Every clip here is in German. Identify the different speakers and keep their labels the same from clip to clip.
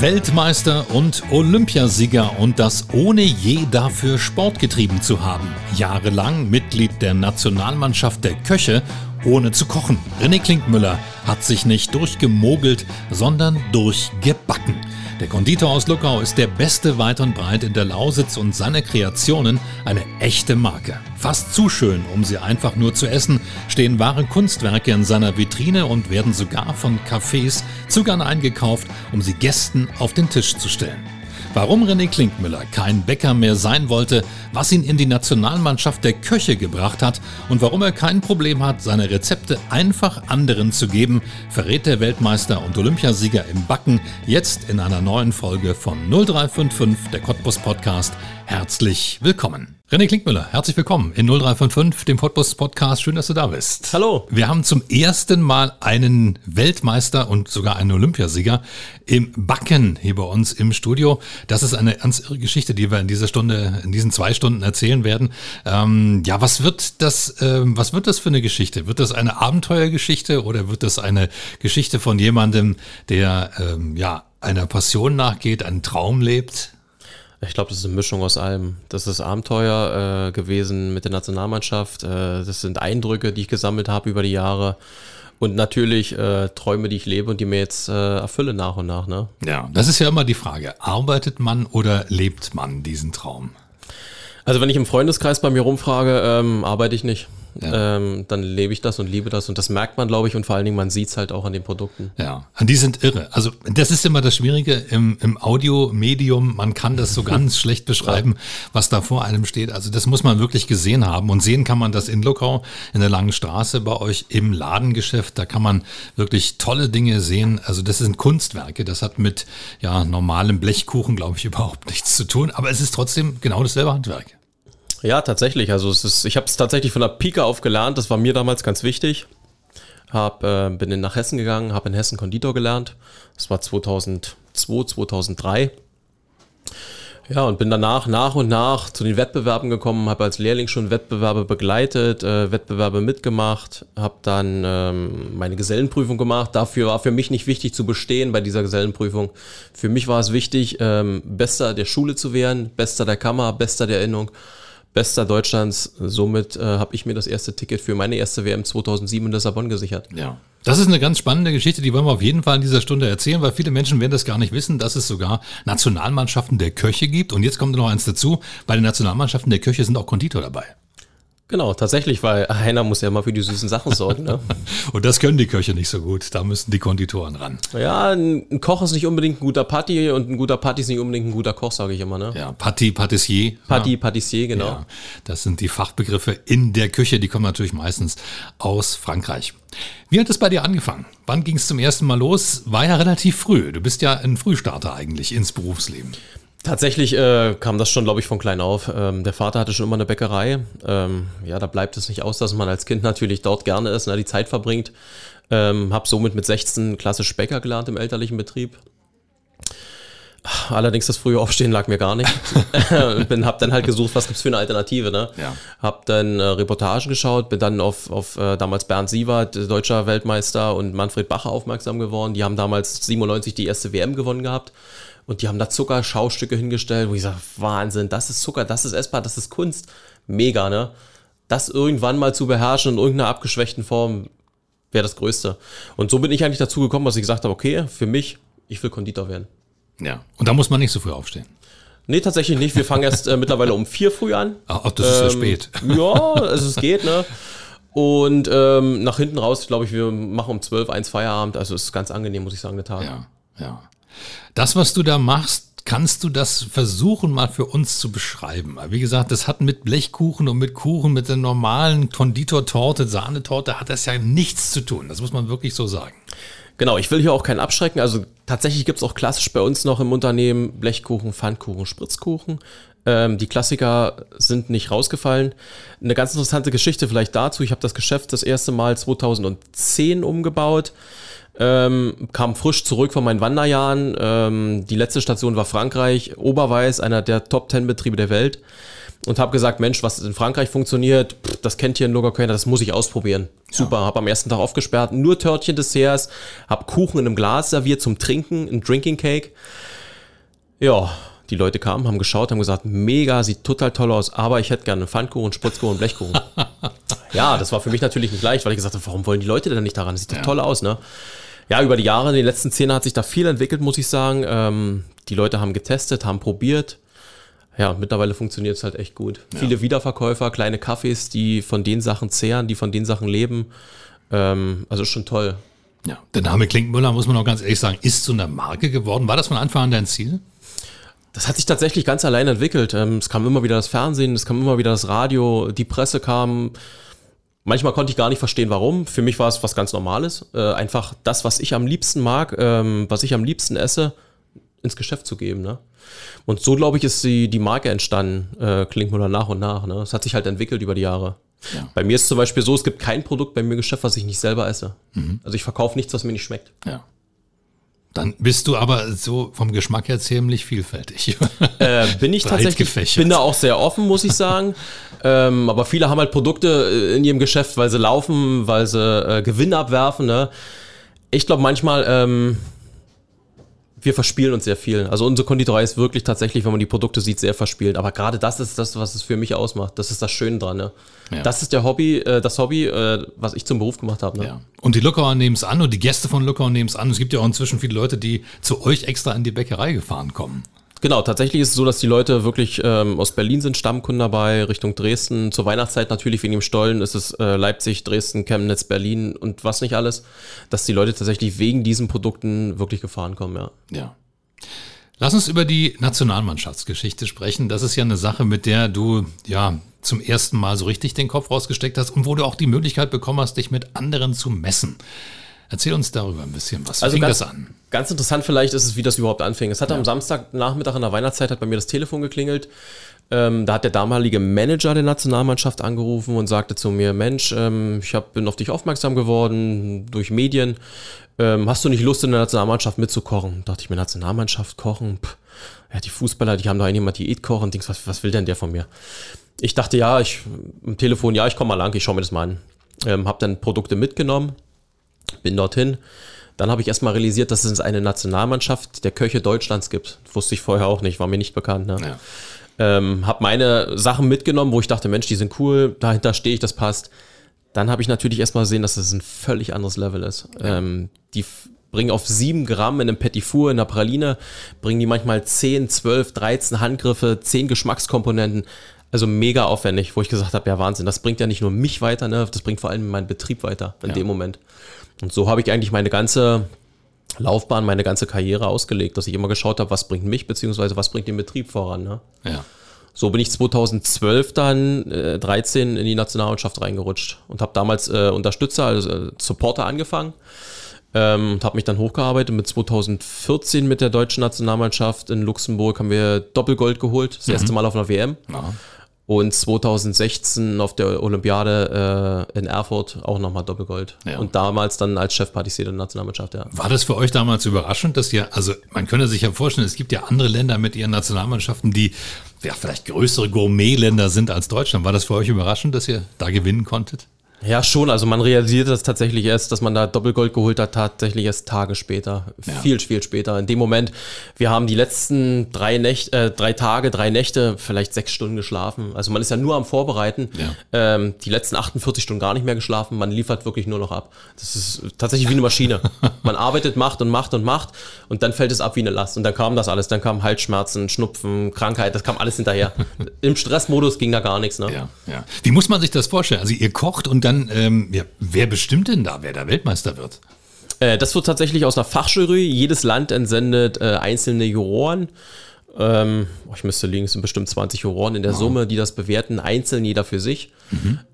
Speaker 1: Weltmeister und Olympiasieger und das ohne je dafür Sport getrieben zu haben. Jahrelang Mitglied der Nationalmannschaft der Köche, ohne zu kochen. René Klinkmüller hat sich nicht durchgemogelt, sondern durchgebacken. Der Konditor aus Luckau ist der beste weit und breit in der Lausitz und seine Kreationen eine echte Marke. Fast zu schön, um sie einfach nur zu essen, stehen wahre Kunstwerke in seiner Vitrine und werden sogar von Cafés zu gern eingekauft, um sie Gästen auf den Tisch zu stellen. Warum René Klinkmüller kein Bäcker mehr sein wollte, was ihn in die Nationalmannschaft der Köche gebracht hat und warum er kein Problem hat, seine Rezepte einfach anderen zu geben, verrät der Weltmeister und Olympiasieger im Backen jetzt in einer neuen Folge von 0355, der Cottbus Podcast. Herzlich willkommen. René Klinkmüller, herzlich willkommen in 0355, dem Cottbus Podcast. Schön, dass du da bist.
Speaker 2: Hallo.
Speaker 1: Wir haben zum ersten Mal einen Weltmeister und sogar einen Olympiasieger im Backen hier bei uns im Studio. Das ist eine ganz irre Geschichte, die wir in dieser Stunde, in diesen zwei Stunden erzählen werden. Ähm, ja, was wird das, ähm, was wird das für eine Geschichte? Wird das eine Abenteuergeschichte oder wird das eine Geschichte von jemandem, der ähm, ja einer Passion nachgeht, einen Traum lebt?
Speaker 2: Ich glaube, das ist eine Mischung aus allem. Das ist Abenteuer äh, gewesen mit der Nationalmannschaft. Äh, das sind Eindrücke, die ich gesammelt habe über die Jahre. Und natürlich äh, Träume, die ich lebe und die mir jetzt äh, erfülle nach und nach. Ne?
Speaker 1: Ja, das ist ja immer die Frage. Arbeitet man oder lebt man diesen Traum?
Speaker 2: Also wenn ich im Freundeskreis bei mir rumfrage, ähm, arbeite ich nicht. Ja. Ähm, dann lebe ich das und liebe das und das merkt man, glaube ich, und vor allen Dingen, man sieht es halt auch an den Produkten.
Speaker 1: Ja, die sind irre. Also das ist immer das Schwierige im, im Audiomedium. Man kann das so ganz schlecht beschreiben, was da vor einem steht. Also das muss man wirklich gesehen haben und sehen kann man das in Lokau, in der Langen Straße bei euch im Ladengeschäft. Da kann man wirklich tolle Dinge sehen. Also das sind Kunstwerke. Das hat mit ja normalem Blechkuchen, glaube ich, überhaupt nichts zu tun. Aber es ist trotzdem genau dasselbe Handwerk.
Speaker 2: Ja, tatsächlich. Also es ist, ich habe es tatsächlich von der Pike auf gelernt. Das war mir damals ganz wichtig. Hab, äh, bin nach Hessen gegangen, habe in Hessen Konditor gelernt. Das war 2002, 2003. Ja, und bin danach nach und nach zu den Wettbewerben gekommen, habe als Lehrling schon Wettbewerbe begleitet, äh, Wettbewerbe mitgemacht, habe dann ähm, meine Gesellenprüfung gemacht. Dafür war für mich nicht wichtig zu bestehen bei dieser Gesellenprüfung. Für mich war es wichtig, ähm, Bester der Schule zu werden, Bester der Kammer, Bester der Erinnerung Bester Deutschlands. Somit äh, habe ich mir das erste Ticket für meine erste WM 2007 in Lissabon gesichert.
Speaker 1: Ja. Das ist eine ganz spannende Geschichte, die wollen wir auf jeden Fall in dieser Stunde erzählen, weil viele Menschen werden das gar nicht wissen, dass es sogar Nationalmannschaften der Köche gibt. Und jetzt kommt noch eins dazu, bei den Nationalmannschaften der Köche sind auch Konditor dabei.
Speaker 2: Genau, tatsächlich, weil einer muss ja mal für die süßen Sachen sorgen. Ne?
Speaker 1: und das können die Köche nicht so gut. Da müssen die Konditoren ran.
Speaker 2: Ja, ein Koch ist nicht unbedingt ein guter Patti und ein guter Patti ist nicht unbedingt ein guter Koch, sage ich immer. Ne?
Speaker 1: Ja, Patti, Patissier.
Speaker 2: Patti, ja. Patissier, genau. Ja,
Speaker 1: das sind die Fachbegriffe in der Küche. Die kommen natürlich meistens aus Frankreich. Wie hat es bei dir angefangen? Wann ging es zum ersten Mal los? War ja relativ früh. Du bist ja ein Frühstarter eigentlich ins Berufsleben.
Speaker 2: Tatsächlich äh, kam das schon, glaube ich, von klein auf. Ähm, der Vater hatte schon immer eine Bäckerei. Ähm, ja, da bleibt es nicht aus, dass man als Kind natürlich dort gerne ist, ne, die Zeit verbringt. Ähm, hab somit mit 16 klassisch Bäcker gelernt im elterlichen Betrieb. Allerdings das frühe Aufstehen lag mir gar nicht. bin, hab dann halt gesucht, was gibt's für eine Alternative. Ne? Ja. Hab dann äh, Reportagen geschaut, bin dann auf, auf äh, damals Bernd Sievert, deutscher Weltmeister, und Manfred Bacher aufmerksam geworden. Die haben damals 97 die erste WM gewonnen gehabt. Und die haben da Zuckerschaustücke hingestellt, wo ich sage, Wahnsinn, das ist Zucker, das ist essbar, das ist Kunst. Mega, ne? Das irgendwann mal zu beherrschen in irgendeiner abgeschwächten Form wäre das Größte. Und so bin ich eigentlich dazu gekommen, dass ich gesagt habe, okay, für mich, ich will Konditor werden.
Speaker 1: Ja, und da muss man nicht so früh aufstehen.
Speaker 2: Nee, tatsächlich nicht. Wir fangen erst äh, mittlerweile um vier früh an.
Speaker 1: Ach, das ist ähm, ja spät.
Speaker 2: Ja, also es geht, ne? Und ähm, nach hinten raus, glaube ich, wir machen um zwölf eins Feierabend. Also es ist ganz angenehm, muss ich sagen, der Tag.
Speaker 1: Ja, ja. Das, was du da machst, Kannst du das versuchen, mal für uns zu beschreiben? Wie gesagt, das hat mit Blechkuchen und mit Kuchen, mit der normalen Konditortorte, Sahnetorte, hat das ja nichts zu tun. Das muss man wirklich so sagen.
Speaker 2: Genau, ich will hier auch keinen abschrecken. Also tatsächlich gibt es auch klassisch bei uns noch im Unternehmen Blechkuchen, Pfannkuchen, Spritzkuchen. Ähm, die Klassiker sind nicht rausgefallen. Eine ganz interessante Geschichte vielleicht dazu. Ich habe das Geschäft das erste Mal 2010 umgebaut. Ähm, kam frisch zurück von meinen Wanderjahren. Ähm, die letzte Station war Frankreich, Oberweiß, einer der Top 10 Betriebe der Welt. Und habe gesagt, Mensch, was in Frankreich funktioniert, pff, das kennt hier in Logerkölner, das muss ich ausprobieren. Super, habe am ersten Tag aufgesperrt, nur Törtchen Desserts, habe Kuchen in einem Glas serviert zum Trinken, ein Drinking Cake. Ja, die Leute kamen, haben geschaut, haben gesagt, mega, sieht total toll aus, aber ich hätte gerne einen Pfannkuchen, Spritzkuchen und Blechkuchen. ja, das war für mich natürlich nicht leicht, weil ich gesagt habe, warum wollen die Leute denn nicht daran? Das sieht doch
Speaker 1: Ja.
Speaker 2: toll aus, ne? Ja, über die Jahre, in den letzten zehn Jahren hat sich da viel entwickelt, muss ich sagen. Ähm, die Leute haben getestet, haben probiert. Ja, mittlerweile funktioniert es halt echt gut. Viele Wiederverkäufer, kleine Cafés, die von den Sachen zehren, die von den Sachen leben. Ähm, also schon toll.
Speaker 1: Ja, der Name Klinkmüller, muss man auch ganz ehrlich sagen, ist zu einer Marke geworden. War das von Anfang an dein Ziel?
Speaker 2: Das hat sich tatsächlich ganz allein entwickelt. Ähm, es kam immer wieder das Fernsehen, es kam immer wieder das Radio, die Presse kam. Manchmal konnte ich gar nicht verstehen, warum. Für mich war es was ganz Normales. Äh, einfach das, was ich am liebsten mag, ähm, was ich am liebsten esse, ins Geschäft zu geben. Ne? Und so, glaube ich, ist die, die Marke entstanden, äh, Klinkmüller nach und nach. Ne? Es hat sich halt entwickelt über die Jahre.
Speaker 1: Ja.
Speaker 2: Bei mir ist zum Beispiel so, es gibt kein Produkt bei mir im Geschäft, was ich nicht selber esse. Also ich verkaufe nichts, was mir nicht schmeckt.
Speaker 1: Ja. Dann bist du aber so vom Geschmack her ziemlich vielfältig.
Speaker 2: Äh, bin ich tatsächlich, bin da auch sehr offen, muss ich sagen. ähm, aber viele haben halt Produkte äh, in ihrem Geschäft, weil sie laufen, weil sie äh, Gewinn abwerfen. Ne? Ich glaube manchmal, ähm, wir verspielen uns sehr viel. Also unsere Konditorei ist wirklich tatsächlich, wenn man die Produkte sieht, sehr verspielt. Aber gerade das ist das, was es für mich ausmacht. Das ist das Schöne dran. Ne?
Speaker 1: Ja.
Speaker 2: Das ist der Hobby, äh, das Hobby, äh, was ich zum Beruf gemacht habe. Ne?
Speaker 1: Ja. Und die Luckauer nehmen es an und die Gäste von Luckauer nehmen es an. Es gibt ja auch inzwischen viele Leute, die zu euch extra in die Bäckerei gefahren kommen.
Speaker 2: Genau, tatsächlich ist es so, dass die Leute wirklich ähm, aus Berlin sind Stammkunden dabei, Richtung Dresden. Zur Weihnachtszeit natürlich wegen dem Stollen ist es äh, Leipzig, Dresden, Chemnitz, Berlin und was nicht alles, dass die Leute tatsächlich wegen diesen Produkten wirklich gefahren kommen, ja.
Speaker 1: Ja. Lass uns über die Nationalmannschaftsgeschichte sprechen. Das ist ja eine Sache, mit der du ja zum ersten Mal so richtig den Kopf rausgesteckt hast und wo du auch die Möglichkeit bekommen hast, dich mit anderen zu messen. Erzähl uns darüber ein bisschen. Was
Speaker 2: Also
Speaker 1: fing
Speaker 2: ganz,
Speaker 1: das an?
Speaker 2: ganz interessant vielleicht ist es, wie das überhaupt anfing. Es hat am Samstagnachmittag in der Weihnachtszeit hat bei mir das Telefon geklingelt. Ähm, da hat der damalige Manager der Nationalmannschaft angerufen und sagte zu mir, Mensch, ähm, ich hab, bin auf dich aufmerksam geworden durch Medien. Ähm, hast du nicht Lust, in der Nationalmannschaft mitzukochen? Da dachte ich mir, Nationalmannschaft kochen? Pff, ja, die Fußballer, die haben da jemand Diät kochen. Dings, was, was will denn der von mir? Ich dachte, ja, ich am Telefon, ja, ich komme mal lang, ich schaue mir das mal an. Ähm, hab dann Produkte mitgenommen, bin dorthin. Dann habe ich erstmal realisiert, dass es eine Nationalmannschaft der Köche Deutschlands gibt. Wusste ich vorher auch nicht, war mir nicht bekannt. Ne?
Speaker 1: Ja.
Speaker 2: Ähm, habe meine Sachen mitgenommen, wo ich dachte, Mensch, die sind cool, dahinter stehe ich, das passt. Dann habe ich natürlich erstmal gesehen, dass das ein völlig anderes Level ist. Ähm, die bringen auf 7 Gramm in einem Petit Four, in einer Praline, bringen die manchmal 10, 12, 13 Handgriffe, 10 Geschmackskomponenten. Also mega aufwendig, wo ich gesagt habe, ja Wahnsinn, das bringt ja nicht nur mich weiter, ne? das bringt vor allem meinen Betrieb weiter in
Speaker 1: Ja.
Speaker 2: dem Moment. Und so habe ich eigentlich meine ganze Laufbahn, meine ganze Karriere ausgelegt, dass ich immer geschaut habe, was bringt mich, beziehungsweise was bringt den Betrieb voran. Ne?
Speaker 1: Ja.
Speaker 2: So bin ich 2012 dann, äh, 13 in die Nationalmannschaft reingerutscht und habe damals äh, Unterstützer, also äh, Supporter angefangen ähm, und habe mich dann hochgearbeitet. Mit 2014 mit der deutschen Nationalmannschaft in Luxemburg haben wir Doppelgold geholt, das erste Mal auf einer WM.
Speaker 1: Ja.
Speaker 2: Und 2016 auf der Olympiade äh, in Erfurt auch nochmal Doppelgold.
Speaker 1: Ja.
Speaker 2: Und damals dann als Chefpartisier der Nationalmannschaft, ja.
Speaker 1: War das für euch damals überraschend, dass ihr, also man könnte sich ja vorstellen, es gibt ja andere Länder mit ihren Nationalmannschaften, die ja vielleicht größere Gourmetländer sind als Deutschland. War das für euch überraschend, dass ihr da gewinnen konntet?
Speaker 2: Ja, schon. Also man realisiert das tatsächlich erst, dass man da Doppelgold geholt hat, tatsächlich erst Tage später.
Speaker 1: Ja.
Speaker 2: Viel, viel später. In dem Moment, wir haben die letzten drei, Nächte, äh, drei Tage, drei Nächte, vielleicht sechs Stunden geschlafen. Also man ist ja nur am Vorbereiten.
Speaker 1: Ja.
Speaker 2: Ähm, die letzten 48 Stunden gar nicht mehr geschlafen. Man liefert wirklich nur noch ab. Das ist tatsächlich wie eine Maschine. man arbeitet, macht und macht und macht und dann fällt es ab wie eine Last. Und dann kam das alles. Dann kamen Halsschmerzen, Schnupfen, Krankheit. Das kam alles hinterher. Im Stressmodus ging da gar nichts. Ne?
Speaker 1: Ja, ja. Wie muss man sich das vorstellen? Also ihr kocht und dann, ähm, ja, wer bestimmt denn da, wer da Weltmeister wird?
Speaker 2: Äh, das wird tatsächlich aus einer Fachjury. Jedes Land entsendet äh, einzelne Juroren. Ähm, oh, ich müsste liegen, es sind bestimmt 20 Juroren in der Summe, die das bewerten, einzeln jeder für sich.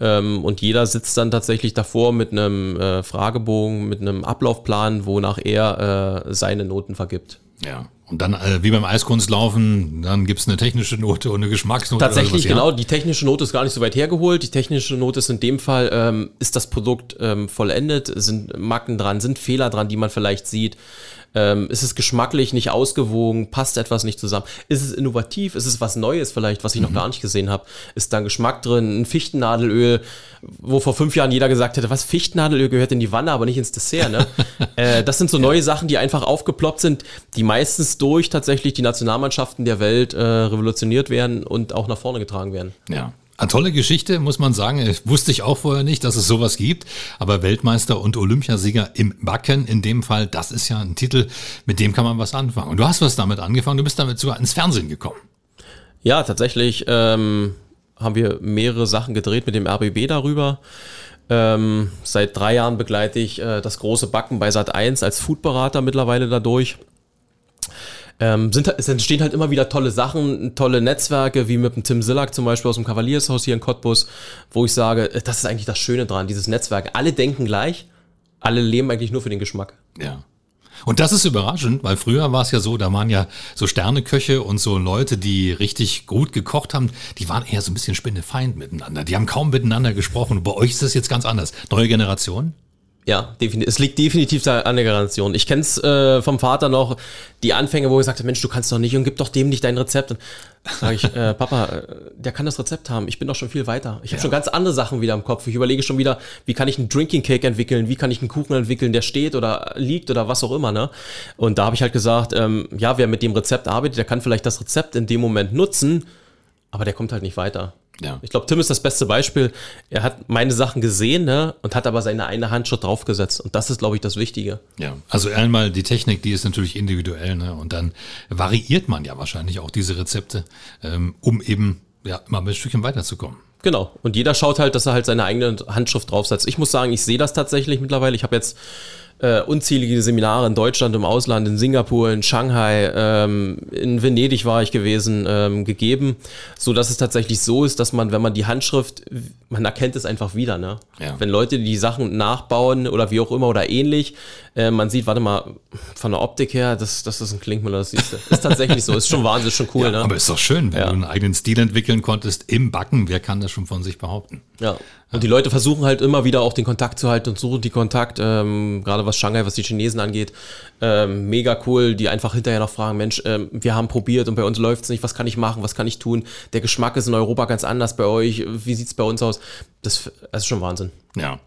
Speaker 2: Ähm, und jeder sitzt dann tatsächlich davor mit einem äh, Fragebogen, mit einem Ablaufplan, wonach er äh, seine Noten vergibt.
Speaker 1: Ja. Und dann, äh, wie beim Eiskunstlaufen, dann gibt's eine technische Note und eine Geschmacksnote.
Speaker 2: Tatsächlich,
Speaker 1: oder was,
Speaker 2: genau. Die technische Note ist gar nicht so weit hergeholt. Die technische Note ist in dem Fall, ähm, ist das Produkt ähm, vollendet, sind Macken dran, sind Fehler dran, die man vielleicht sieht. Ähm, ist es geschmacklich nicht ausgewogen? Passt etwas nicht zusammen? Ist es innovativ? Ist es was Neues vielleicht, was ich noch gar nicht gesehen habe? Ist da ein Geschmack drin? Ein Fichtennadelöl, wo vor fünf Jahren jeder gesagt hätte, was Fichtennadelöl gehört in die Wanne, aber nicht ins Dessert. Ne? äh, das sind so neue Sachen, die einfach aufgeploppt sind, die meistens durch tatsächlich die Nationalmannschaften der Welt äh, revolutioniert werden und auch nach vorne getragen werden.
Speaker 1: Ja. Eine tolle Geschichte, muss man sagen. Wusste ich auch vorher nicht, dass es sowas gibt. Aber Weltmeister und Olympiasieger im Backen, in dem Fall, das ist ja ein Titel, mit dem kann man was anfangen. Und du hast was damit angefangen, du bist damit sogar ins Fernsehen gekommen.
Speaker 2: Ja, tatsächlich ähm, haben wir mehrere Sachen gedreht mit dem RBB darüber. Ähm, seit drei Jahren begleite ich äh, das große Backen bei Sat1 als Foodberater mittlerweile dadurch. Ähm, sind, es entstehen halt immer wieder tolle Sachen, tolle Netzwerke, wie mit dem Tim Sillack zum Beispiel aus dem Kavaliershaus hier in Cottbus, wo ich sage, äh, das ist eigentlich das Schöne dran, dieses Netzwerk. Alle denken gleich, alle leben eigentlich nur für den Geschmack.
Speaker 1: Ja. Und das ist überraschend, weil früher war es ja so, da waren ja so Sterneköche und so Leute, die richtig gut gekocht haben, die waren eher so ein bisschen Spinnefeind miteinander. Die haben kaum miteinander gesprochen. Bei euch ist das jetzt ganz anders. Neue Generation?
Speaker 2: Ja. Es liegt definitiv an der Generation. Ich kenne es äh, vom Vater noch, die Anfänge, wo er gesagt hat, Mensch, du kannst doch nicht und gib doch dem nicht dein Rezept. Und sage ich, äh, Papa, äh, der kann das Rezept haben. Ich bin doch schon viel weiter. Ich habe
Speaker 1: Ja.
Speaker 2: schon ganz andere Sachen wieder im Kopf. Ich überlege schon wieder, wie kann ich einen Drinking Cake entwickeln, wie kann ich einen Kuchen entwickeln, der steht oder liegt oder was auch immer. Ne? Und da habe ich halt gesagt, ähm, ja, wer mit dem Rezept arbeitet, der kann vielleicht das Rezept in dem Moment nutzen, aber der kommt halt nicht weiter.
Speaker 1: Ja.
Speaker 2: Ich glaube, Tim ist das beste Beispiel. Er hat meine Sachen gesehen ne, und hat aber seine eine Handschrift draufgesetzt. Und das ist, glaube ich, das Wichtige.
Speaker 1: Ja, also einmal die Technik, die ist natürlich individuell, ne? Und dann variiert man ja wahrscheinlich auch diese Rezepte, ähm, um eben ja mal ein Stückchen weiterzukommen.
Speaker 2: Genau. Und jeder schaut halt, dass er halt seine eigene Handschrift draufsetzt. Ich muss sagen, ich sehe das tatsächlich mittlerweile. Ich habe jetzt äh, unzählige Seminare in Deutschland, im Ausland, in Singapur, in Shanghai, ähm, in Venedig war ich gewesen, ähm, gegeben, so dass es tatsächlich so ist, dass man, wenn man die Handschrift, man erkennt es einfach wieder, ne?
Speaker 1: Ja.
Speaker 2: Wenn Leute die Sachen nachbauen oder wie auch immer oder ähnlich, äh, man sieht, warte mal, von der Optik her, das, das ist ein Klinkmüller, das siehst du. Ist tatsächlich so, ist schon Wahnsinn, ist schon cool,
Speaker 1: ja,
Speaker 2: ne?
Speaker 1: Aber ist doch schön, wenn
Speaker 2: Ja.
Speaker 1: du einen eigenen Stil entwickeln konntest im Backen. Wer kann das schon von sich behaupten?
Speaker 2: Ja. Und die Leute versuchen halt immer wieder auch den Kontakt zu halten und suchen die Kontakt, ähm, gerade was Shanghai, was die Chinesen angeht. Ähm, mega cool, die einfach hinterher noch fragen, Mensch, ähm, wir haben probiert und bei uns läuft's nicht, was kann ich machen, was kann ich tun? Der Geschmack ist in Europa ganz anders bei euch, wie sieht's bei uns aus? Das, das ist schon Wahnsinn.
Speaker 1: Ja.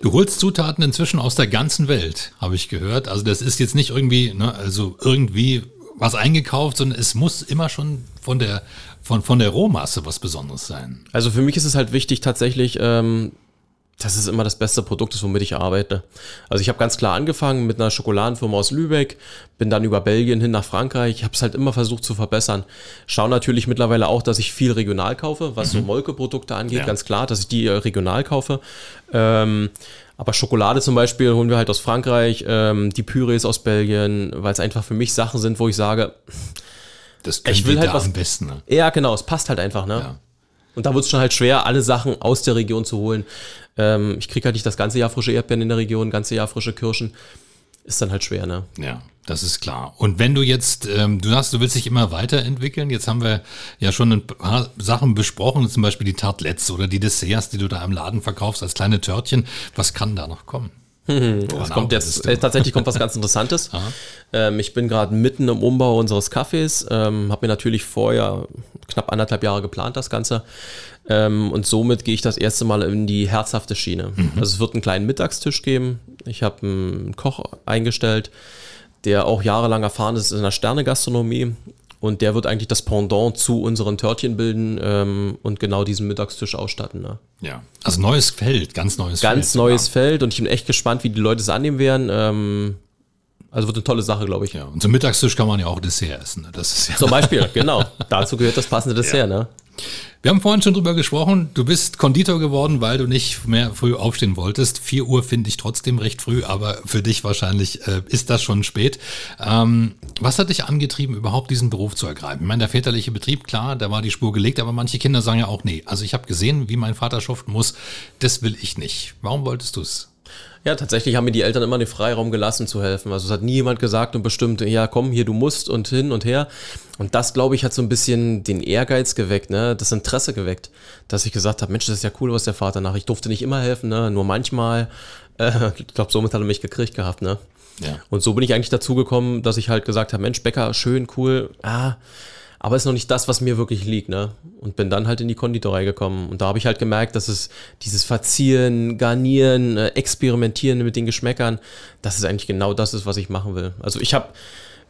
Speaker 1: Du holst Zutaten inzwischen aus der ganzen Welt, habe ich gehört. Also das ist jetzt nicht irgendwie, ne, also irgendwie was eingekauft, sondern es muss immer schon von der, von, von der Rohmasse was Besonderes sein.
Speaker 2: Also für mich ist es halt wichtig tatsächlich, ähm, dass es immer das beste Produkt ist, womit ich arbeite. Also ich habe ganz klar angefangen mit einer Schokoladenfirma aus Lübeck, bin dann über Belgien hin nach Frankreich, ich habe es halt immer versucht zu verbessern. Schau natürlich mittlerweile auch, dass ich viel regional kaufe, was so Molke-Produkte angeht,
Speaker 1: Ja.
Speaker 2: ganz klar, dass ich die äh, regional kaufe. Ähm, aber Schokolade zum Beispiel holen wir halt aus Frankreich, ähm, die Pürees aus Belgien, weil es einfach für mich Sachen sind, wo ich sage,
Speaker 1: Das
Speaker 2: Ich will halt was-
Speaker 1: am besten. Ne?
Speaker 2: ja genau, es passt halt einfach, ne?
Speaker 1: Ja.
Speaker 2: Und da wird es schon halt schwer, alle Sachen aus der Region zu holen. Ähm, ich kriege halt nicht das ganze Jahr frische Erdbeeren in der Region, ganze Jahr frische Kirschen. Ist dann halt schwer, ne?
Speaker 1: Ja, das ist klar. Und wenn du jetzt, ähm, du sagst, du willst dich immer weiterentwickeln. Jetzt haben wir ja schon ein paar Sachen besprochen, zum Beispiel die Tartlets oder die Desserts, die du da im Laden verkaufst als kleine Törtchen. Was kann da noch kommen?
Speaker 2: Es kommt jetzt, äh, tatsächlich kommt was ganz Interessantes. ähm, ich bin gerade mitten im Umbau unseres Cafés, ähm, habe mir natürlich vorher knapp anderthalb Jahre geplant, das Ganze. Ähm, und somit gehe ich das erste Mal in die herzhafte Schiene. Also es wird einen kleinen Mittagstisch geben. Ich habe einen Koch eingestellt, der auch jahrelang erfahren ist in der Sternegastronomie. Und der wird eigentlich das Pendant zu unseren Törtchen bilden ähm, und genau diesen Mittagstisch ausstatten. Ne?
Speaker 1: Ja. Also neues Feld, ganz neues
Speaker 2: Ganz
Speaker 1: Feld.
Speaker 2: neues Feld und ich bin echt gespannt, wie die Leute es annehmen werden. Ähm, also wird eine tolle Sache, glaube ich.
Speaker 1: Ja, und zum Mittagstisch kann man ja auch Dessert essen. ne? Das ist ja.
Speaker 2: Zum Beispiel, genau. Dazu gehört das passende Dessert, ne?
Speaker 1: Wir haben vorhin schon drüber gesprochen. Du bist Konditor geworden, weil du nicht mehr früh aufstehen wolltest. 4 Uhr finde ich trotzdem recht früh, aber für dich wahrscheinlich äh, ist das schon spät. Ähm, was hat dich angetrieben, überhaupt diesen Beruf zu ergreifen? Ich meine, der väterliche Betrieb, klar, da war die Spur gelegt, aber manche Kinder sagen ja auch, nee, also ich habe gesehen, wie mein Vater schuften muss, das will ich nicht. Warum wolltest du es?
Speaker 2: Ja, tatsächlich haben mir die Eltern immer den Freiraum gelassen zu helfen. Also es hat nie jemand gesagt und bestimmt, ja komm, hier du musst und hin und her. Und das, glaube ich, hat so ein bisschen den Ehrgeiz geweckt, ne? das Interesse geweckt, dass ich gesagt habe, Mensch, das ist ja cool, was der Vater nach. Ich durfte nicht immer helfen, ne? nur manchmal. Äh, ich glaube, somit hat er mich gekriegt gehabt. Ne? Ja. Und so bin ich eigentlich dazu gekommen, dass ich halt gesagt habe, Mensch, Bäcker, schön, cool, ah, aber ist noch nicht das, was mir wirklich liegt, ne? Und bin dann halt in die Konditorei gekommen. Und da habe ich halt gemerkt, dass es dieses Verzieren, Garnieren, äh, Experimentieren mit den Geschmäckern, das ist eigentlich genau das ist, was ich machen will. Also ich habe,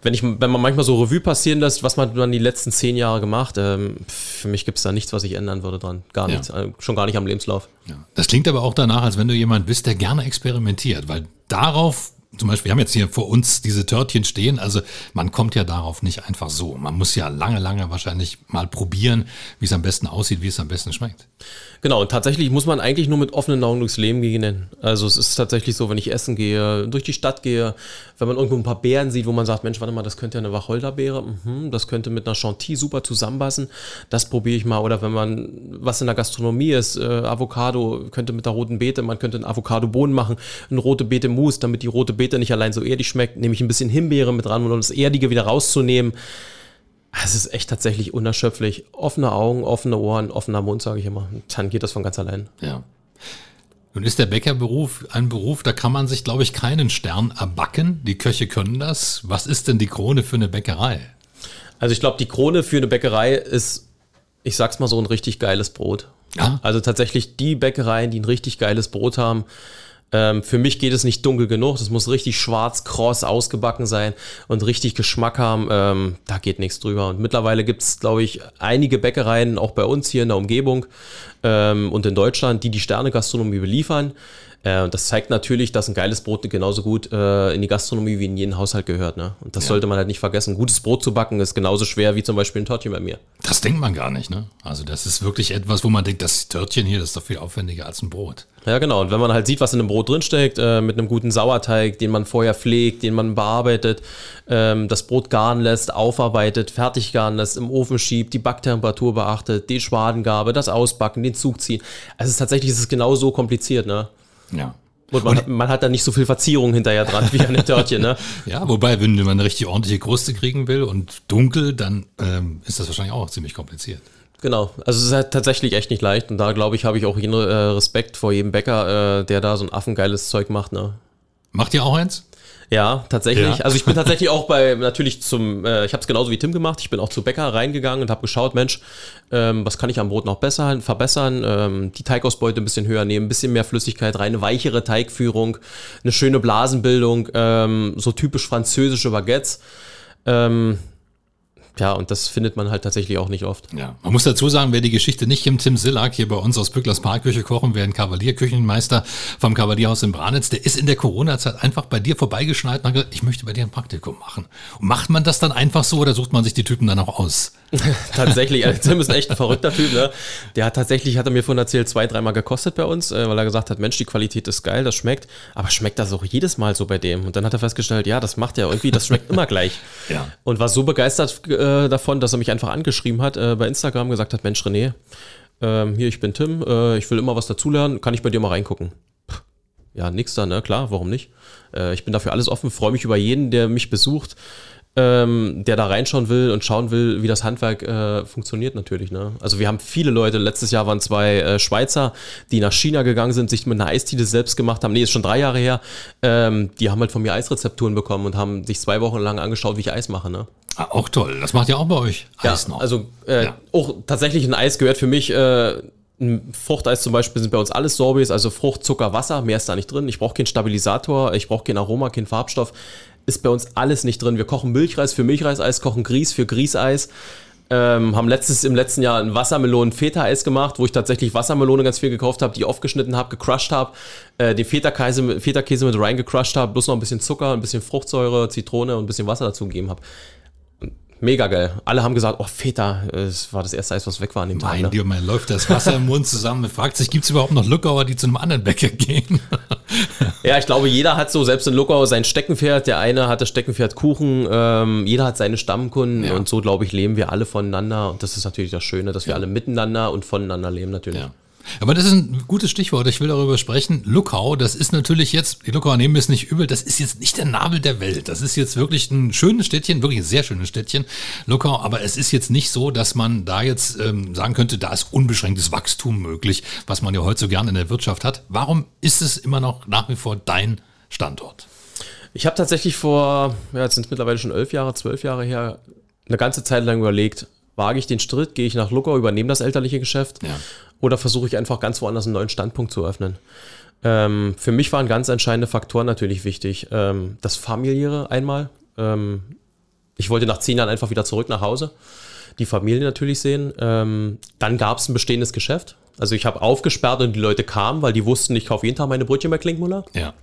Speaker 2: wenn ich, wenn man manchmal so Revue passieren lässt, was man dann die letzten zehn Jahre gemacht, ähm, für mich gibt es da nichts, was ich ändern würde dran. Gar nichts. Ja. Also schon gar nicht am Lebenslauf.
Speaker 1: Ja. Das klingt aber auch danach, als wenn du jemand bist, der gerne experimentiert, weil darauf zum Beispiel, wir haben jetzt hier vor uns diese Törtchen stehen, also man kommt ja darauf nicht einfach so. Man muss ja lange, lange wahrscheinlich mal probieren, wie es am besten aussieht, wie es am besten schmeckt.
Speaker 2: Genau, und tatsächlich muss man eigentlich nur mit offenen Augen durchs Leben gehen. Also es ist tatsächlich so, wenn ich essen gehe, durch die Stadt gehe, wenn man irgendwo ein paar Beeren sieht, wo man sagt, Mensch, warte mal, das könnte ja eine Wacholderbeere, mhm, das könnte mit einer Chantilly super zusammenpassen, das probiere ich mal. Oder wenn man, was in der Gastronomie ist, äh, Avocado könnte mit der roten Beete, man könnte ein Avocado-Bohnen machen, eine rote Beete-Mousse, damit die rote Beete nicht allein so erdig schmeckt, nehme ich ein bisschen Himbeere mit dran, um das Erdige wieder rauszunehmen. Es ist echt tatsächlich unerschöpflich. Offene Augen, offene Ohren, offener Mund, sage ich immer. Dann geht das von ganz allein.
Speaker 1: Ja. Nun ist der Bäckerberuf ein Beruf, da kann man sich, glaube ich, keinen Stern erbacken. Die Köche können das. Was ist denn die Krone für eine Bäckerei?
Speaker 2: Also ich glaube, die Krone für eine Bäckerei ist, ich sag's mal so, ein richtig geiles Brot. Ja. Also tatsächlich die Bäckereien, die ein richtig geiles Brot haben, ähm, für mich geht es nicht dunkel genug. Das muss richtig schwarz, kross, ausgebacken sein und richtig Geschmack haben. Ähm, da geht nichts drüber. Und mittlerweile gibt es, glaube ich, einige Bäckereien, auch bei uns hier in der Umgebung ähm, und in Deutschland, die die Sterne-Gastronomie beliefern. Äh, das zeigt natürlich, dass ein geiles Brot genauso gut äh, in die Gastronomie wie in jeden Haushalt gehört. Ne? Und das ja. sollte man halt nicht vergessen. Gutes Brot zu backen ist genauso schwer wie zum Beispiel ein Törtchen bei mir.
Speaker 1: Das denkt man gar nicht. Ne? Also das ist wirklich etwas, wo man denkt, das Törtchen hier ist doch viel aufwendiger als ein Brot.
Speaker 2: Ja, genau. Und wenn man halt sieht, was in einem Brot drinsteckt, äh, mit einem guten Sauerteig, den man vorher pflegt, den man bearbeitet, ähm, das Brot garen lässt, aufarbeitet, fertig garen lässt, im Ofen schiebt, die Backtemperatur beachtet, die Schwadengabe, das Ausbacken, den Zug ziehen. Also es ist tatsächlich es ist genau so kompliziert, ne?
Speaker 1: Ja.
Speaker 2: Und man, und, man, hat da nicht so viel Verzierung hinterher dran wie an dem Törtchen, ne?
Speaker 1: ja, wobei, wenn man eine richtig ordentliche Kruste kriegen will und dunkel, dann ähm, ist das wahrscheinlich auch ziemlich kompliziert.
Speaker 2: Genau, also es ist halt tatsächlich echt nicht leicht und da glaube ich, habe ich auch jeden äh, Respekt vor jedem Bäcker, äh, der da so ein affengeiles Zeug macht, ne?
Speaker 1: Macht ihr auch eins?
Speaker 2: Ja, tatsächlich. Ja. Also ich bin tatsächlich auch bei, natürlich zum, äh, ich habe es genauso wie Tim gemacht. Ich bin auch zu Bäcker reingegangen und habe geschaut, Mensch, ähm, was kann ich am Brot noch besser, verbessern? Ähm, die Teigausbeute ein bisschen höher nehmen, ein bisschen mehr Flüssigkeit rein, eine weichere Teigführung, eine schöne Blasenbildung, ähm, so typisch französische Baguettes. Ähm, ja, und das findet man halt tatsächlich auch nicht oft.
Speaker 1: Ja, man muss dazu sagen, wer die Geschichte nicht im Tim Sillack hier bei uns aus Bücklers Parkküche kochen, wer ein Kavalierküchenmeister vom Kavalierhaus in Branitz, der ist in der Corona-Zeit einfach bei dir vorbeigeschneit und hat gesagt, ich möchte bei dir ein Praktikum machen. Und macht man das dann einfach so oder sucht man sich die Typen dann auch aus?
Speaker 2: tatsächlich, also Tim ist echt ein verrückter Typ, ne? Der hat tatsächlich, hat er mir vorhin erzählt, zwei, dreimal gekostet bei uns, äh, weil er gesagt hat, Mensch, die Qualität ist geil, das schmeckt, aber schmeckt das auch jedes Mal so bei dem? Und dann hat er festgestellt, ja, das macht ja irgendwie, das schmeckt immer gleich. ja. Und war so begeistert äh, davon, dass er mich einfach angeschrieben hat äh, bei Instagram, gesagt hat, Mensch, René, ähm, hier, ich bin Tim, äh, ich will immer was dazulernen, kann ich bei dir mal reingucken? ja, nix da, ne? Klar, warum nicht? Äh, ich bin dafür alles offen, freue mich über jeden, der mich besucht ähm, der da reinschauen will und schauen will, wie das Handwerk äh, funktioniert natürlich. Ne? Also wir haben viele Leute, letztes Jahr waren zwei äh, Schweizer, die nach China gegangen sind, sich mit einer Eistide selbst gemacht haben. Nee, ist schon drei Jahre her. Ähm, die haben halt von mir Eisrezepturen bekommen und haben sich zwei Wochen lang angeschaut, wie ich Eis mache. Ne?
Speaker 1: Ah, auch toll. Das macht ja auch bei euch
Speaker 2: Eis ja, noch. Also äh, ja. auch tatsächlich ein Eis gehört für mich äh, ein Fruchteis zum Beispiel sind bei uns alles Sorbets, also Frucht, Zucker, Wasser, mehr ist da nicht drin. Ich brauche keinen Stabilisator, ich brauche kein Aroma, keinen Farbstoff ist bei uns alles nicht drin. Wir kochen Milchreis für Milchreiseis, kochen Grieß für Grießeis. Ähm, haben letztes, im letzten Jahr ein Wassermelonen-Feta-Eis gemacht, wo ich tatsächlich Wassermelone ganz viel gekauft habe, die aufgeschnitten habe, gecrushed habe, äh, den Feta-Käse Feta mit rein gecrushed habe, bloß noch ein bisschen Zucker, ein bisschen Fruchtsäure, Zitrone und ein bisschen Wasser dazu gegeben habe mega geil. Alle haben gesagt, oh, Feta, es war das erste Eis, was weg war an dem Tag.
Speaker 1: Mein ne? man läuft das Wasser im Mund zusammen. Man fragt sich, gibt es überhaupt noch Luckauer, die zu einem anderen Bäcker gehen?
Speaker 2: ja, ich glaube, jeder hat so, selbst in Luckau, sein Steckenpferd. Der eine hat das Steckenpferd Kuchen. Ähm, jeder hat seine Stammkunden. Ja. Und so, glaube ich, leben wir alle voneinander. Und das ist natürlich das Schöne, dass wir alle miteinander und voneinander leben natürlich. Ja.
Speaker 1: Aber das ist ein gutes Stichwort. Ich will darüber sprechen. Luckau, das ist natürlich jetzt, die Luckauer nehmen es nicht übel, das ist jetzt nicht der Nabel der Welt. Das ist jetzt wirklich ein schönes Städtchen, wirklich ein sehr schönes Städtchen, Luckau. Aber es ist jetzt nicht so, dass man da jetzt ähm, sagen könnte, da ist unbeschränktes Wachstum möglich, was man ja heute so gerne in der Wirtschaft hat. Warum ist es immer noch nach wie vor dein Standort?
Speaker 2: Ich habe tatsächlich vor, ja, jetzt sind es mittlerweile schon elf Jahre, zwölf Jahre her, eine ganze Zeit lang überlegt, wage ich den Schritt, gehe ich nach Luckau, übernehme das elterliche Geschäft
Speaker 1: Ja.
Speaker 2: Oder versuche ich einfach ganz woanders einen neuen Standpunkt zu öffnen. Ähm, für mich waren ganz entscheidende Faktoren natürlich wichtig. Ähm, das familiäre einmal. Ähm, ich wollte nach zehn Jahren einfach wieder zurück nach Hause, die Familie natürlich sehen. Ähm, dann gab es ein bestehendes Geschäft. Also ich habe aufgesperrt und die Leute kamen, weil die wussten, ich kaufe jeden Tag meine Brötchen bei Klinkmuller.
Speaker 1: Ja.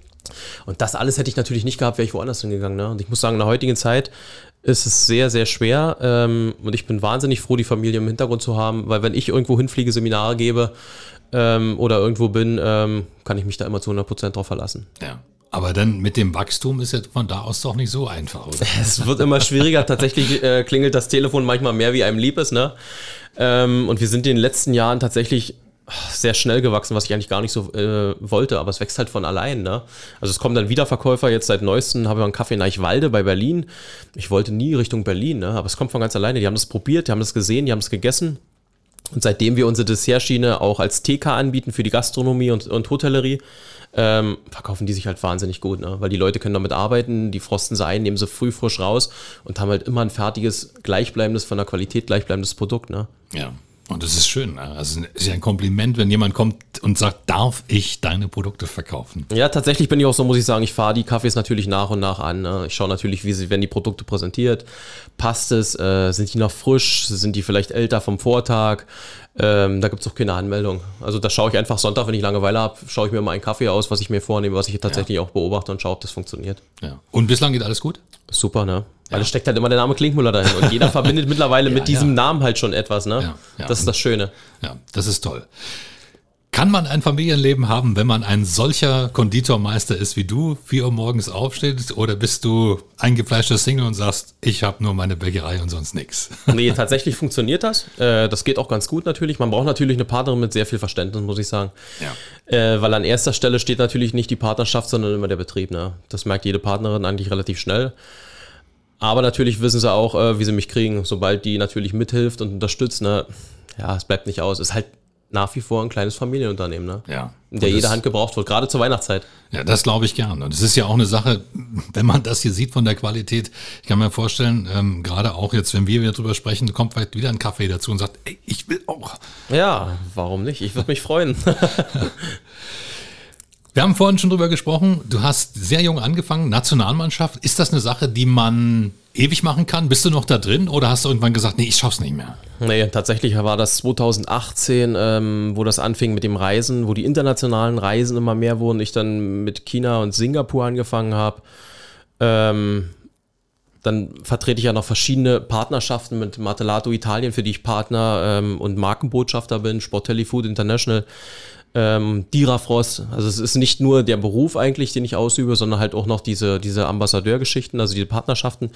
Speaker 2: Und das alles hätte ich natürlich nicht gehabt, wäre ich woanders hingegangen. Ne? Und ich muss sagen, in der heutigen Zeit ist es sehr, sehr schwer. Ähm, und ich bin wahnsinnig froh, die Familie im Hintergrund zu haben, weil wenn ich irgendwo hinfliege, Seminare gebe ähm, oder irgendwo bin, ähm, kann ich mich da immer zu 100% drauf verlassen.
Speaker 1: Ja. Aber dann mit dem Wachstum ist ja von da aus doch nicht so einfach, oder?
Speaker 2: Es wird immer schwieriger. Tatsächlich äh, klingelt das Telefon manchmal mehr, wie einem lieb ist. Ne? Ähm, und wir sind in den letzten Jahren tatsächlich sehr schnell gewachsen, was ich eigentlich gar nicht so äh, wollte, aber es wächst halt von allein. Ne? Also es kommen dann wieder Verkäufer, jetzt seit neuestem habe ich einen Kaffee in Eichwalde bei Berlin. Ich wollte nie Richtung Berlin, ne? aber es kommt von ganz alleine. Die haben das probiert, die haben das gesehen, die haben es gegessen. Und seitdem wir unsere Dessertschiene auch als TK anbieten für die Gastronomie und, und Hotellerie, ähm, verkaufen die sich halt wahnsinnig gut, ne? weil die Leute können damit arbeiten, die frosten sie ein, nehmen sie früh frisch raus und haben halt immer ein fertiges, gleichbleibendes, von der Qualität gleichbleibendes Produkt. Ne?
Speaker 1: Ja. Und das ist schön. ne? Also ist ja ein Kompliment, wenn jemand kommt und sagt, darf ich deine Produkte verkaufen?
Speaker 2: Ja, tatsächlich bin ich auch so, muss ich sagen, ich fahre die Kaffees natürlich nach und nach an. Ne? Ich schaue natürlich, wie sie, werden die Produkte präsentiert. Passt es? Äh, sind die noch frisch? Sind die vielleicht älter vom Vortag? Ähm, da gibt es auch keine Anmeldung. Also da schaue ich einfach Sonntag, wenn ich Langeweile habe, schaue ich mir mal einen Kaffee aus, was ich mir vornehme, was ich tatsächlich auch beobachte und schaue, ob das funktioniert.
Speaker 1: Ja. Und bislang geht alles gut?
Speaker 2: Super, ne? Weil es steckt halt immer der Name Klinkmüller dahin. Und jeder verbindet mittlerweile mit diesem
Speaker 1: ja.
Speaker 2: Namen halt schon etwas, ne?
Speaker 1: Ja, ja.
Speaker 2: Das ist das Schöne.
Speaker 1: Ja, das ist toll. Kann man ein Familienleben haben, wenn man ein solcher Konditormeister ist wie du, 4 Uhr morgens aufsteht, oder bist du eingefleischter Single und sagst, ich habe nur meine Bäckerei und sonst nichts?
Speaker 2: Nee, tatsächlich funktioniert das. Äh, das geht auch ganz gut natürlich. Man braucht natürlich eine Partnerin mit sehr viel Verständnis, muss ich sagen.
Speaker 1: Ja.
Speaker 2: Äh, weil an erster Stelle steht natürlich nicht die Partnerschaft, sondern immer der Betrieb. Ne? Das merkt jede Partnerin eigentlich relativ schnell. Aber natürlich wissen sie auch, äh, wie sie mich kriegen, sobald die natürlich mithilft und unterstützt. Ne? Ja, es bleibt nicht aus. Ist halt nach wie vor ein kleines Familienunternehmen, ne?
Speaker 1: Ja.
Speaker 2: In der jede Hand gebraucht wird, gerade zur Weihnachtszeit.
Speaker 1: Ja, das glaube ich gern. Und es ist ja auch eine Sache, wenn man das hier sieht von der Qualität, ich kann mir vorstellen, ähm, gerade auch jetzt, wenn wir wieder drüber sprechen, kommt vielleicht wieder ein Kaffee dazu und sagt, ey, ich will auch.
Speaker 2: Ja, warum nicht? Ich würde mich freuen.
Speaker 1: Wir haben vorhin schon drüber gesprochen, du hast sehr jung angefangen, Nationalmannschaft. Ist das eine Sache, die man ewig machen kann? Bist du noch da drin oder hast du irgendwann gesagt, nee, ich schaff's nicht mehr?
Speaker 2: Nee, tatsächlich war das 2018, ähm, wo das anfing mit dem Reisen, wo die internationalen Reisen immer mehr wurden. Ich dann mit China und Singapur angefangen habe. Ähm, dann vertrete ich ja noch verschiedene Partnerschaften mit Martelato Italien, für die ich Partner ähm, und Markenbotschafter bin, Sportelli Food International, ähm, Dirafrost. Also es ist nicht nur der Beruf eigentlich, den ich ausübe, sondern halt auch noch diese, diese Ambassadeurgeschichten, also diese Partnerschaften.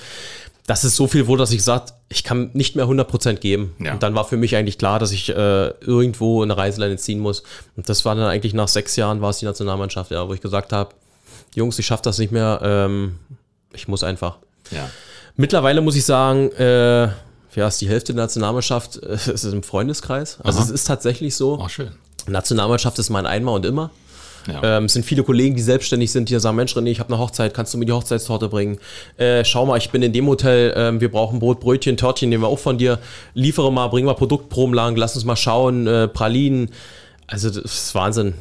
Speaker 2: Das ist so viel wohl, dass ich gesagt, ich kann nicht mehr 100% geben.
Speaker 1: Ja.
Speaker 2: Und dann war für mich eigentlich klar, dass ich äh, irgendwo eine Reiseleine ziehen muss. Und das war dann eigentlich nach sechs Jahren war es die Nationalmannschaft, ja, wo ich gesagt habe, Jungs, ich schaffe das nicht mehr, ähm, ich muss einfach.
Speaker 1: Ja.
Speaker 2: Mittlerweile muss ich sagen, äh, ja, ist die Hälfte der Nationalmannschaft äh, es ist im Freundeskreis. Also
Speaker 1: Aha.
Speaker 2: es ist tatsächlich so.
Speaker 1: Oh, schön.
Speaker 2: Nationalmannschaft ist mein Einmal und immer.
Speaker 1: Ja.
Speaker 2: Ähm, es sind viele Kollegen, die selbstständig sind, die sagen, Mensch René, ich habe eine Hochzeit, kannst du mir die Hochzeitstorte bringen? Äh, schau mal, ich bin in dem Hotel, ähm, wir brauchen Brot, Brötchen, Törtchen, nehmen wir auch von dir. Liefere mal, bring mal Produktproben lang, lass uns mal schauen, äh, Pralinen. Also das ist Wahnsinn.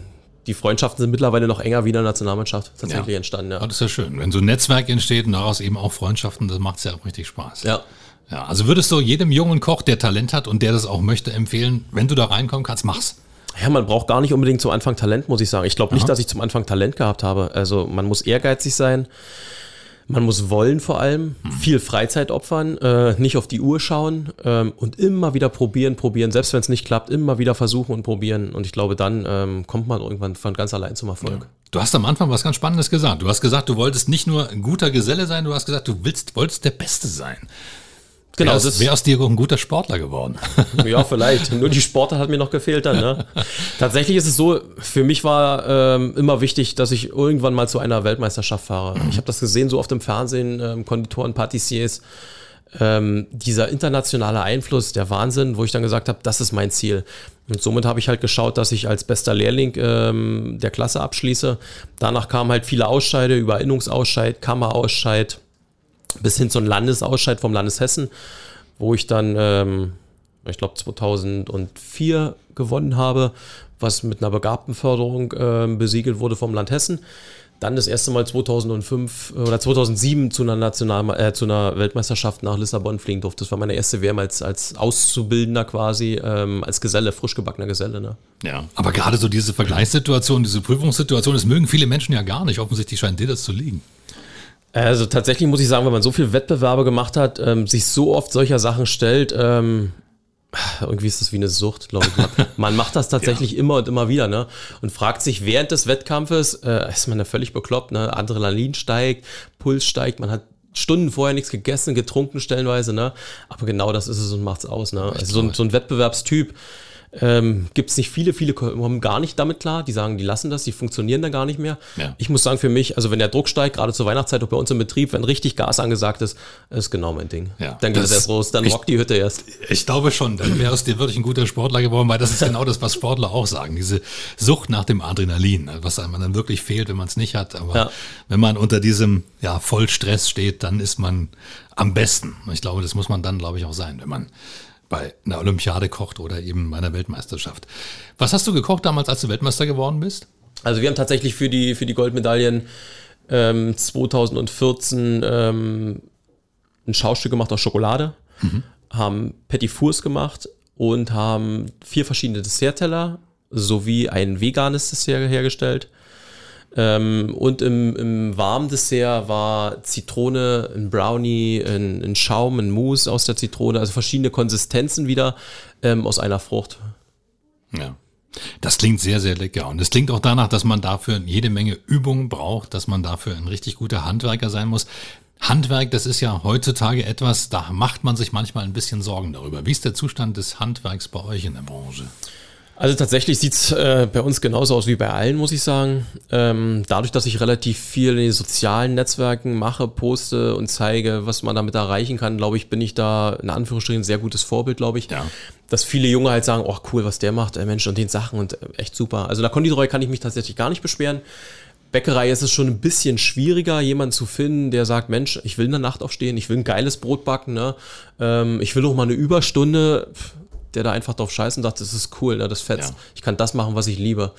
Speaker 2: Die Freundschaften sind mittlerweile noch enger wie in der Nationalmannschaft tatsächlich
Speaker 1: Ja.
Speaker 2: entstanden. Ja.
Speaker 1: das ist ja schön. Wenn so ein Netzwerk entsteht und daraus eben auch Freundschaften, das macht ja auch richtig Spaß.
Speaker 2: ja.
Speaker 1: ja. Also würdest du jedem jungen Koch, der Talent hat und der das auch möchte, empfehlen, wenn du da reinkommen kannst, mach's.
Speaker 2: Ja, man braucht gar nicht unbedingt zum Anfang Talent, muss ich sagen. Ich glaube nicht, dass ich zum Anfang Talent gehabt habe. Also man muss ehrgeizig sein, man muss wollen vor allem, viel Freizeit opfern, äh, nicht auf die Uhr schauen ähm, und immer wieder probieren, probieren. Selbst wenn es nicht klappt, immer wieder versuchen und probieren. Und ich glaube, dann ähm, kommt man irgendwann von ganz allein zum Erfolg.
Speaker 1: Du hast am Anfang was ganz Spannendes gesagt. Du hast gesagt, du wolltest nicht nur ein guter Geselle sein, du hast gesagt, du willst, wolltest der Beste sein. Genau, wäre wär aus dir ein guter Sportler geworden.
Speaker 2: Ja, vielleicht. Nur die Sportler hat mir noch gefehlt dann. Ne? Tatsächlich ist es so, für mich war ähm, immer wichtig, dass ich irgendwann mal zu einer Weltmeisterschaft fahre. Ich habe das gesehen, so oft im Fernsehen, ähm, Konditoren, Patissiers. Ähm, dieser internationale Einfluss, der Wahnsinn, wo ich dann gesagt habe, das ist mein Ziel. Und somit habe ich halt geschaut, dass ich als bester Lehrling ähm, der Klasse abschließe. Danach kamen halt viele Ausscheide, Überinnungsausscheid, Kammerausscheid, bis hin zum Landesausscheid vom Landes Hessen, wo ich dann, ähm, ich glaube, 2004 gewonnen habe, was mit einer Begabtenförderung äh, besiegelt wurde vom Land Hessen. Dann das erste Mal 2005 oder 2007 zu einer, National äh, zu einer Weltmeisterschaft nach Lissabon fliegen durfte. Das war meine erste WM als, als Auszubildender quasi, ähm, als Geselle, frisch gebackener Geselle. Ne?
Speaker 1: Ja, aber gerade so diese Vergleichssituation, diese Prüfungssituation, das mögen viele Menschen ja gar nicht. Offensichtlich scheint dir das zu liegen.
Speaker 2: Also tatsächlich muss ich sagen, wenn man so viele Wettbewerbe gemacht hat, ähm, sich so oft solcher Sachen stellt, ähm, irgendwie ist das wie eine Sucht, glaube ich. Man macht das tatsächlich ja. immer und immer wieder, ne? Und fragt sich während des Wettkampfes, äh, ist man ja völlig bekloppt, ne? Adrenalin steigt, Puls steigt, man hat Stunden vorher nichts gegessen, getrunken stellenweise, ne? Aber genau das ist es und macht's aus, ne? Also so so ein Wettbewerbstyp, ähm, Gibt es nicht viele, viele kommen gar nicht damit klar. Die sagen, die lassen das, die funktionieren dann gar nicht mehr. Ja. Ich muss sagen, für mich, also wenn der Druck steigt, gerade zur Weihnachtszeit auch bei uns im Betrieb, wenn richtig Gas angesagt ist, ist genau mein Ding. Ja, dann geht es erst los, dann ich, rockt die Hütte erst.
Speaker 1: Ich glaube schon, dann wäre aus dir wirklich ein guter Sportler geworden, weil das ist genau das, was Sportler auch sagen. Diese Sucht nach dem Adrenalin, was einem dann wirklich fehlt, wenn man es nicht hat. Aber ja. wenn man unter diesem ja, Vollstress steht, dann ist man am besten. Ich glaube, das muss man dann, glaube ich, auch sein, wenn man bei einer Olympiade kocht oder eben bei einer Weltmeisterschaft. Was hast du gekocht damals, als du Weltmeister geworden bist?
Speaker 2: Also wir haben tatsächlich für die, für die Goldmedaillen ähm, 2014 ähm, ein Schaustück gemacht aus Schokolade, mhm. haben Petit Fours gemacht und haben vier verschiedene Dessertteller sowie ein veganes Dessert hergestellt ähm, und im, im warmen Dessert war Zitrone, ein Brownie, ein, ein, Schaum, ein Mousse aus der Zitrone, also verschiedene Konsistenzen wieder ähm, aus einer Frucht.
Speaker 1: Ja. Das klingt sehr, sehr lecker. Und es klingt auch danach, dass man dafür jede Menge Übung braucht, dass man dafür ein richtig guter Handwerker sein muss. Handwerk, das ist ja heutzutage etwas, da macht man sich manchmal ein bisschen Sorgen darüber. Wie ist der Zustand des Handwerks bei euch in der Branche?
Speaker 2: Also tatsächlich sieht es äh, bei uns genauso aus wie bei allen, muss ich sagen. Ähm, dadurch, dass ich relativ viel in den sozialen Netzwerken mache, poste und zeige, was man damit erreichen kann, glaube ich, bin ich da in Anführungsstrichen ein sehr gutes Vorbild, glaube ich. Ja. Dass viele Junge halt sagen, oh cool, was der macht, äh, Mensch, und den Sachen und äh, echt super. Also in der Konditorei kann ich mich tatsächlich gar nicht beschweren. Bäckerei ist es schon ein bisschen schwieriger, jemanden zu finden, der sagt, Mensch, ich will in der Nacht aufstehen, ich will ein geiles Brot backen, ne? Ähm, ich will auch mal eine Überstunde der da einfach drauf scheißt und sagt, das ist cool, ne, das fetzt. Ja. Ich kann das machen, was ich liebe.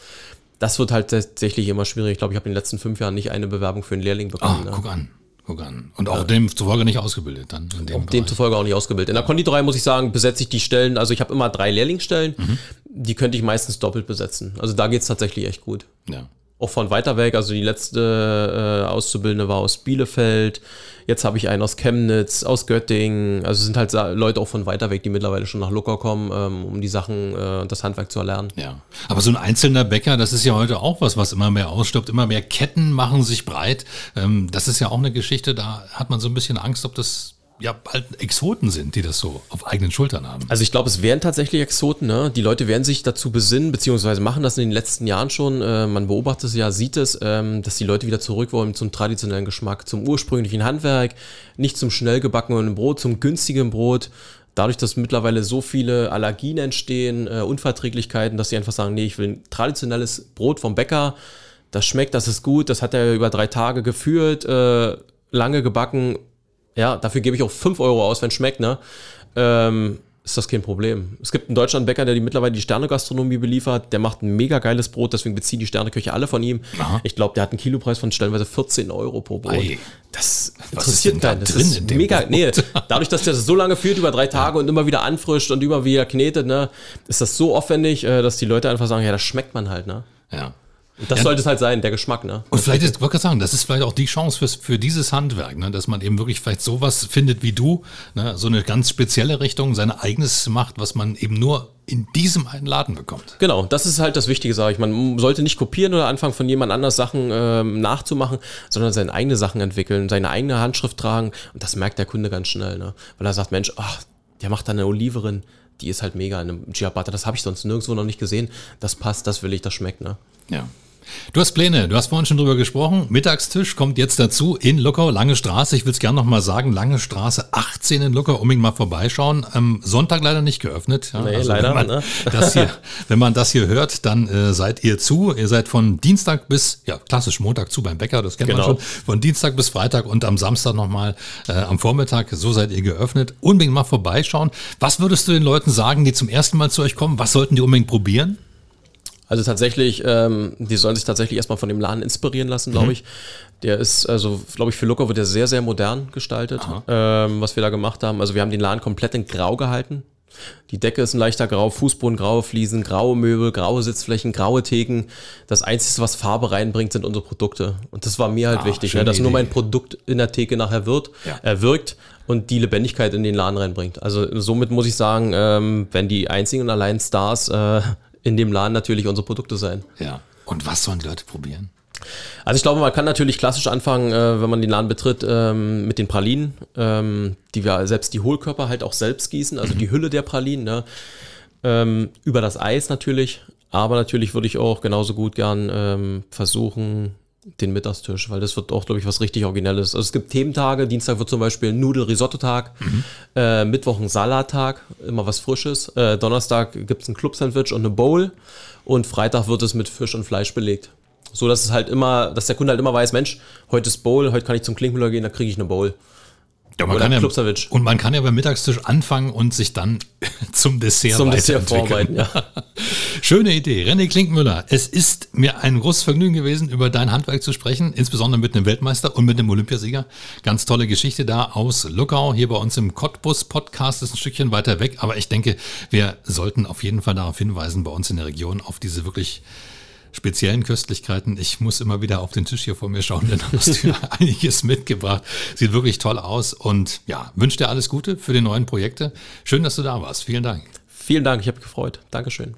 Speaker 2: Das wird halt tatsächlich immer schwierig. Ich glaube, ich habe in den letzten fünf Jahren nicht eine Bewerbung für einen Lehrling bekommen.
Speaker 1: Oh, ne? Guck an. Guck an. Und auch ja. demzufolge nicht ausgebildet dann.
Speaker 2: In dem demzufolge auch nicht ausgebildet. In der Konditorei muss ich sagen, besetze ich die Stellen, also ich habe immer drei Lehrlingsstellen, mhm. die könnte ich meistens doppelt besetzen. Also da geht es tatsächlich echt gut. Ja auch von weiter weg. Also die letzte äh, Auszubildende war aus Bielefeld. Jetzt habe ich einen aus Chemnitz, aus Göttingen. Also sind halt Leute auch von weiter weg, die mittlerweile schon nach Lucker kommen, ähm, um die Sachen, äh, das Handwerk zu erlernen.
Speaker 1: Ja. Aber so ein einzelner Bäcker, das ist ja heute auch was, was immer mehr ausstirbt. Immer mehr Ketten machen sich breit. Ähm, das ist ja auch eine Geschichte, da hat man so ein bisschen Angst, ob das ja bald Exoten sind, die das so auf eigenen Schultern haben.
Speaker 2: Also ich glaube, es wären tatsächlich Exoten. Ne? Die Leute werden sich dazu besinnen, beziehungsweise machen das in den letzten Jahren schon. Äh, man beobachtet es ja, sieht es, ähm, dass die Leute wieder zurück wollen zum traditionellen Geschmack, zum ursprünglichen Handwerk, nicht zum schnell gebackenen Brot, zum günstigen Brot. Dadurch, dass mittlerweile so viele Allergien entstehen, äh, Unverträglichkeiten, dass sie einfach sagen, nee, ich will ein traditionelles Brot vom Bäcker. Das schmeckt, das ist gut, das hat er über drei Tage geführt, äh, lange gebacken, ja, dafür gebe ich auch 5 Euro aus, wenn es schmeckt, ne? Ähm, ist das kein Problem. Es gibt einen Deutschland Bäcker, der die mittlerweile die Sterne-Gastronomie beliefert. Der macht ein mega geiles Brot, deswegen beziehen die Sterneköche alle von ihm. Aha. Ich glaube, der hat einen Kilopreis von stellenweise 14 Euro pro Brot. Ei. Das interessiert keinen. Das drin ist mega. Brot? Nee, dadurch, dass der das so lange führt, über drei Tage und immer wieder anfrischt und immer wieder knetet, ne, ist das so aufwendig, äh, dass die Leute einfach sagen, ja, das schmeckt man halt, ne?
Speaker 1: Ja.
Speaker 2: Das ja. sollte es halt sein, der Geschmack, ne?
Speaker 1: Und vielleicht ist, wollte ich sagen, das ist vielleicht auch die Chance fürs, für dieses Handwerk, ne? dass man eben wirklich vielleicht sowas findet wie du, ne? so eine ganz spezielle Richtung, sein eigenes macht, was man eben nur in diesem einen Laden bekommt.
Speaker 2: Genau, das ist halt das Wichtige, sage ich. Man sollte nicht kopieren oder anfangen von jemand anders Sachen ähm, nachzumachen, sondern seine eigene Sachen entwickeln, seine eigene Handschrift tragen. Und das merkt der Kunde ganz schnell, ne? weil er sagt, Mensch, ach, der macht da eine Oliverin, die ist halt mega in einem Ciabatta. Das habe ich sonst nirgendwo noch nicht gesehen. Das passt, das will ich, das schmeckt. Ne?
Speaker 1: Ja. Du hast Pläne, du hast vorhin schon drüber gesprochen. Mittagstisch kommt jetzt dazu in Luckau, Lange Straße. Ich will es gerne nochmal sagen, Lange Straße 18 in Luckau, unbedingt mal vorbeischauen. Am Sonntag leider nicht geöffnet.
Speaker 2: Ja, nee, also leider.
Speaker 1: Wenn man,
Speaker 2: ne?
Speaker 1: das hier, wenn man das hier hört, dann äh, seid ihr zu. Ihr seid von Dienstag bis, ja, klassisch Montag zu beim Bäcker, das kennt genau. man schon. Von Dienstag bis Freitag und am Samstag nochmal äh, am Vormittag. So seid ihr geöffnet. Unbedingt mal vorbeischauen. Was würdest du den Leuten sagen, die zum ersten Mal zu euch kommen? Was sollten die unbedingt probieren?
Speaker 2: Also tatsächlich, ähm, die sollen sich tatsächlich erstmal von dem Laden inspirieren lassen, glaube mhm. ich. Der ist, also glaube ich, für Lucker wird der sehr, sehr modern gestaltet, ähm, was wir da gemacht haben. Also wir haben den Laden komplett in Grau gehalten. Die Decke ist ein leichter Grau, Fußboden, graue Fliesen, graue Möbel, graue Sitzflächen, graue Theken. Das Einzige, was Farbe reinbringt, sind unsere Produkte. Und das war mir halt ah, wichtig, ne, dass Idee. nur mein Produkt in der Theke nachher wird, ja. äh, wirkt und die Lebendigkeit in den Laden reinbringt. Also somit muss ich sagen, ähm, wenn die einzigen und allein Stars äh, in dem Laden natürlich unsere Produkte sein.
Speaker 1: Ja. Und was sollen die Leute probieren?
Speaker 2: Also ich glaube, man kann natürlich klassisch anfangen, äh, wenn man den Laden betritt, ähm, mit den Pralinen, ähm, die wir selbst die Hohlkörper halt auch selbst gießen, also mhm. die Hülle der Pralinen, ne? ähm, über das Eis natürlich. Aber natürlich würde ich auch genauso gut gern ähm, versuchen, den Mittagstisch, weil das wird auch, glaube ich, was richtig Originelles. Also es gibt Thementage, Dienstag wird zum Beispiel ein Nudel-Risotto-Tag, mhm. äh, Mittwoch ein Salattag, immer was Frisches. Äh, Donnerstag gibt es ein Club-Sandwich und eine Bowl und Freitag wird es mit Fisch und Fleisch belegt. So dass es halt immer, dass der Kunde halt immer weiß, Mensch, heute ist Bowl, heute kann ich zum Klinkmüller gehen, da kriege ich eine Bowl.
Speaker 1: Ja, man Oder kann ja, und man kann ja beim Mittagstisch anfangen und sich dann zum Dessert
Speaker 2: Zum Dessert vorarbeiten, ja.
Speaker 1: Schöne Idee. René Klinkmüller, es ist mir ein großes Vergnügen gewesen, über dein Handwerk zu sprechen, insbesondere mit einem Weltmeister und mit einem Olympiasieger. Ganz tolle Geschichte da aus Luckau, hier bei uns im Cottbus-Podcast, ist ein Stückchen weiter weg, aber ich denke, wir sollten auf jeden Fall darauf hinweisen, bei uns in der Region, auf diese wirklich speziellen Köstlichkeiten. Ich muss immer wieder auf den Tisch hier vor mir schauen, denn du hast du einiges mitgebracht. Sieht wirklich toll aus und ja, wünsche dir alles Gute für die neuen Projekte. Schön, dass du da warst. Vielen Dank.
Speaker 2: Vielen Dank, ich habe gefreut. Dankeschön.